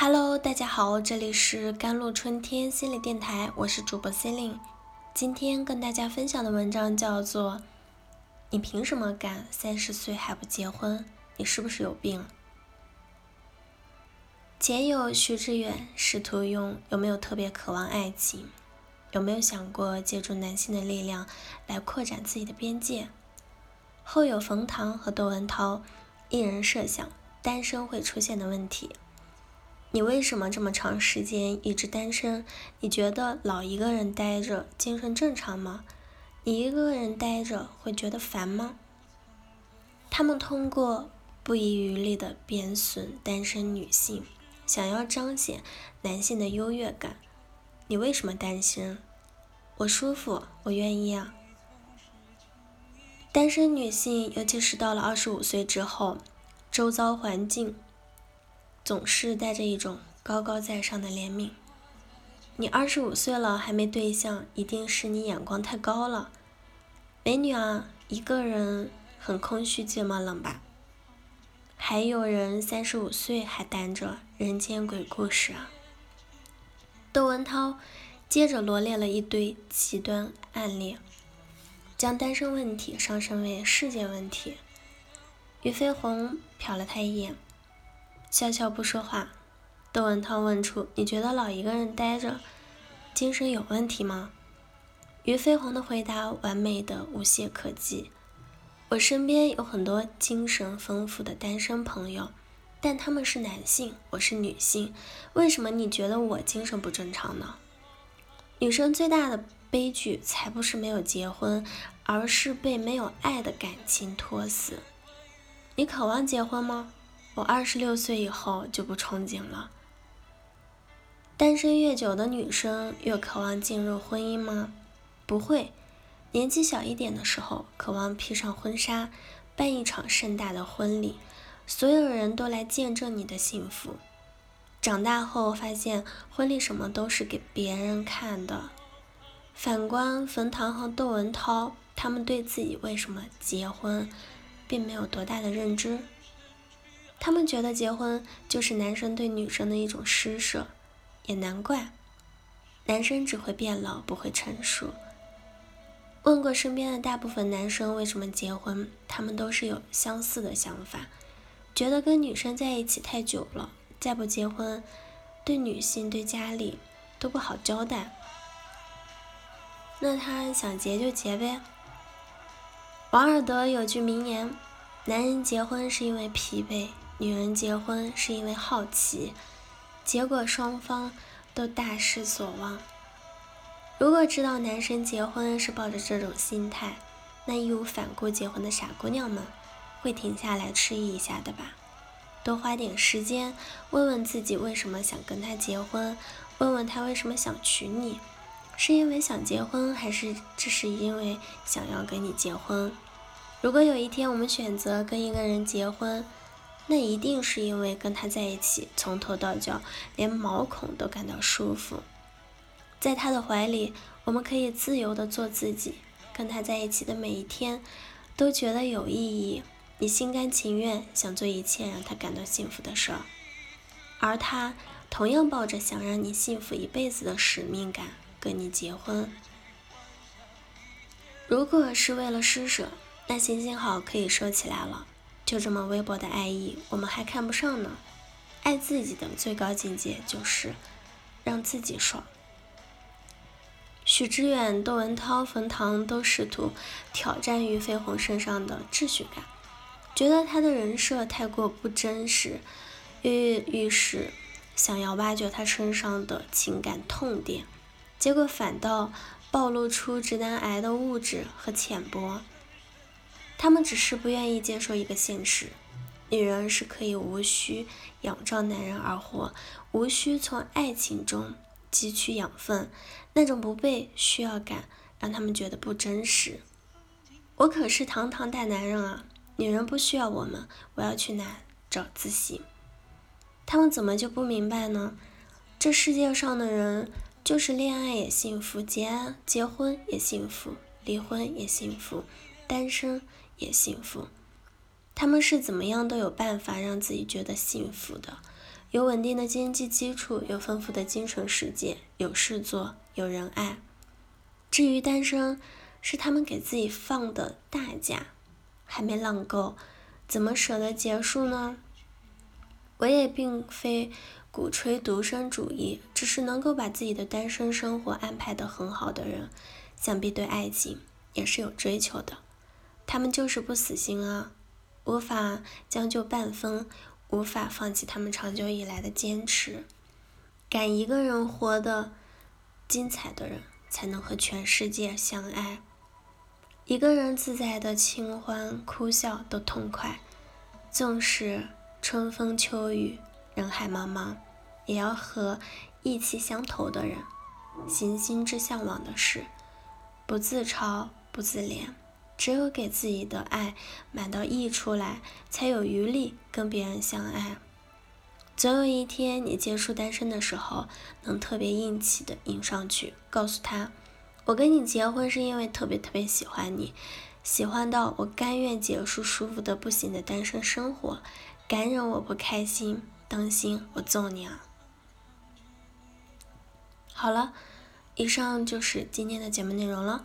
Hello，大家好，这里是甘露春天心理电台，我是主播 c e l i n e 今天跟大家分享的文章叫做《你凭什么敢三十岁还不结婚？你是不是有病？》前有徐志远试图用有没有特别渴望爱情，有没有想过借助男性的力量来扩展自己的边界？后有冯唐和窦文涛一人设想单身会出现的问题。你为什么这么长时间一直单身？你觉得老一个人待着精神正常吗？你一个人待着会觉得烦吗？他们通过不遗余力的贬损单身女性，想要彰显男性的优越感。你为什么单身？我舒服，我愿意啊。单身女性，尤其是到了二十五岁之后，周遭环境。总是带着一种高高在上的怜悯。你二十五岁了还没对象，一定是你眼光太高了。美女啊，一个人很空虚寂寞冷吧？还有人三十五岁还单着，人间鬼故事啊。窦文涛接着罗列了一堆极端案例，将单身问题上升为世界问题。俞飞鸿瞟了他一眼。笑笑不说话，窦文涛问出：“你觉得老一个人待着，精神有问题吗？”俞飞鸿的回答完美的无懈可击。我身边有很多精神丰富的单身朋友，但他们是男性，我是女性，为什么你觉得我精神不正常呢？女生最大的悲剧才不是没有结婚，而是被没有爱的感情拖死。你渴望结婚吗？我二十六岁以后就不憧憬了。单身越久的女生越渴望进入婚姻吗？不会。年纪小一点的时候，渴望披上婚纱，办一场盛大的婚礼，所有人都来见证你的幸福。长大后发现，婚礼什么都是给别人看的。反观冯唐和窦文涛，他们对自己为什么结婚，并没有多大的认知。他们觉得结婚就是男生对女生的一种施舍，也难怪，男生只会变老，不会成熟。问过身边的大部分男生为什么结婚，他们都是有相似的想法，觉得跟女生在一起太久了，再不结婚，对女性对家里都不好交代。那他想结就结呗。王尔德有句名言：男人结婚是因为疲惫。女人结婚是因为好奇，结果双方都大失所望。如果知道男生结婚是抱着这种心态，那义无反顾结婚的傻姑娘们会停下来迟疑一下的吧？多花点时间问问自己为什么想跟他结婚，问问他为什么想娶你，是因为想结婚，还是只是因为想要跟你结婚？如果有一天我们选择跟一个人结婚，那一定是因为跟他在一起，从头到脚连毛孔都感到舒服，在他的怀里，我们可以自由的做自己，跟他在一起的每一天都觉得有意义，你心甘情愿想做一切让他感到幸福的事儿，而他同样抱着想让你幸福一辈子的使命感跟你结婚。如果是为了施舍，那行行好，可以收起来了。就这么微薄的爱意，我们还看不上呢。爱自己的最高境界就是让自己爽。许知远、窦文涛、冯唐都试图挑战俞飞鸿身上的秩序感，觉得他的人设太过不真实，跃跃欲试，想要挖掘他身上的情感痛点，结果反倒暴露出直男癌的物质和浅薄。他们只是不愿意接受一个现实：女人是可以无需仰仗男人而活，无需从爱情中汲取养分。那种不被需要感让他们觉得不真实。我可是堂堂大男人啊，女人不需要我们，我要去哪找自信？他们怎么就不明白呢？这世界上的人就是恋爱也幸福，结结婚也幸福，离婚也幸福，单身。也幸福，他们是怎么样都有办法让自己觉得幸福的。有稳定的经济基础，有丰富的精神世界，有事做，有人爱。至于单身，是他们给自己放的大假，还没浪够，怎么舍得结束呢？我也并非鼓吹独身主义，只是能够把自己的单身生活安排得很好的人，想必对爱情也是有追求的。他们就是不死心啊，无法将就半分。无法放弃他们长久以来的坚持，敢一个人活得精彩的人，才能和全世界相爱。一个人自在的清欢哭笑都痛快，纵使春风秋雨，人海茫茫，也要和意气相投的人行心之向往的事，不自嘲，不自怜。只有给自己的爱满到溢出来，才有余力跟别人相爱。总有一天，你结束单身的时候，能特别硬气的迎上去，告诉他：“我跟你结婚是因为特别特别喜欢你，喜欢到我甘愿结束舒服的不行的单身生活，敢惹我不开心，当心我揍你啊！”好了，以上就是今天的节目内容了。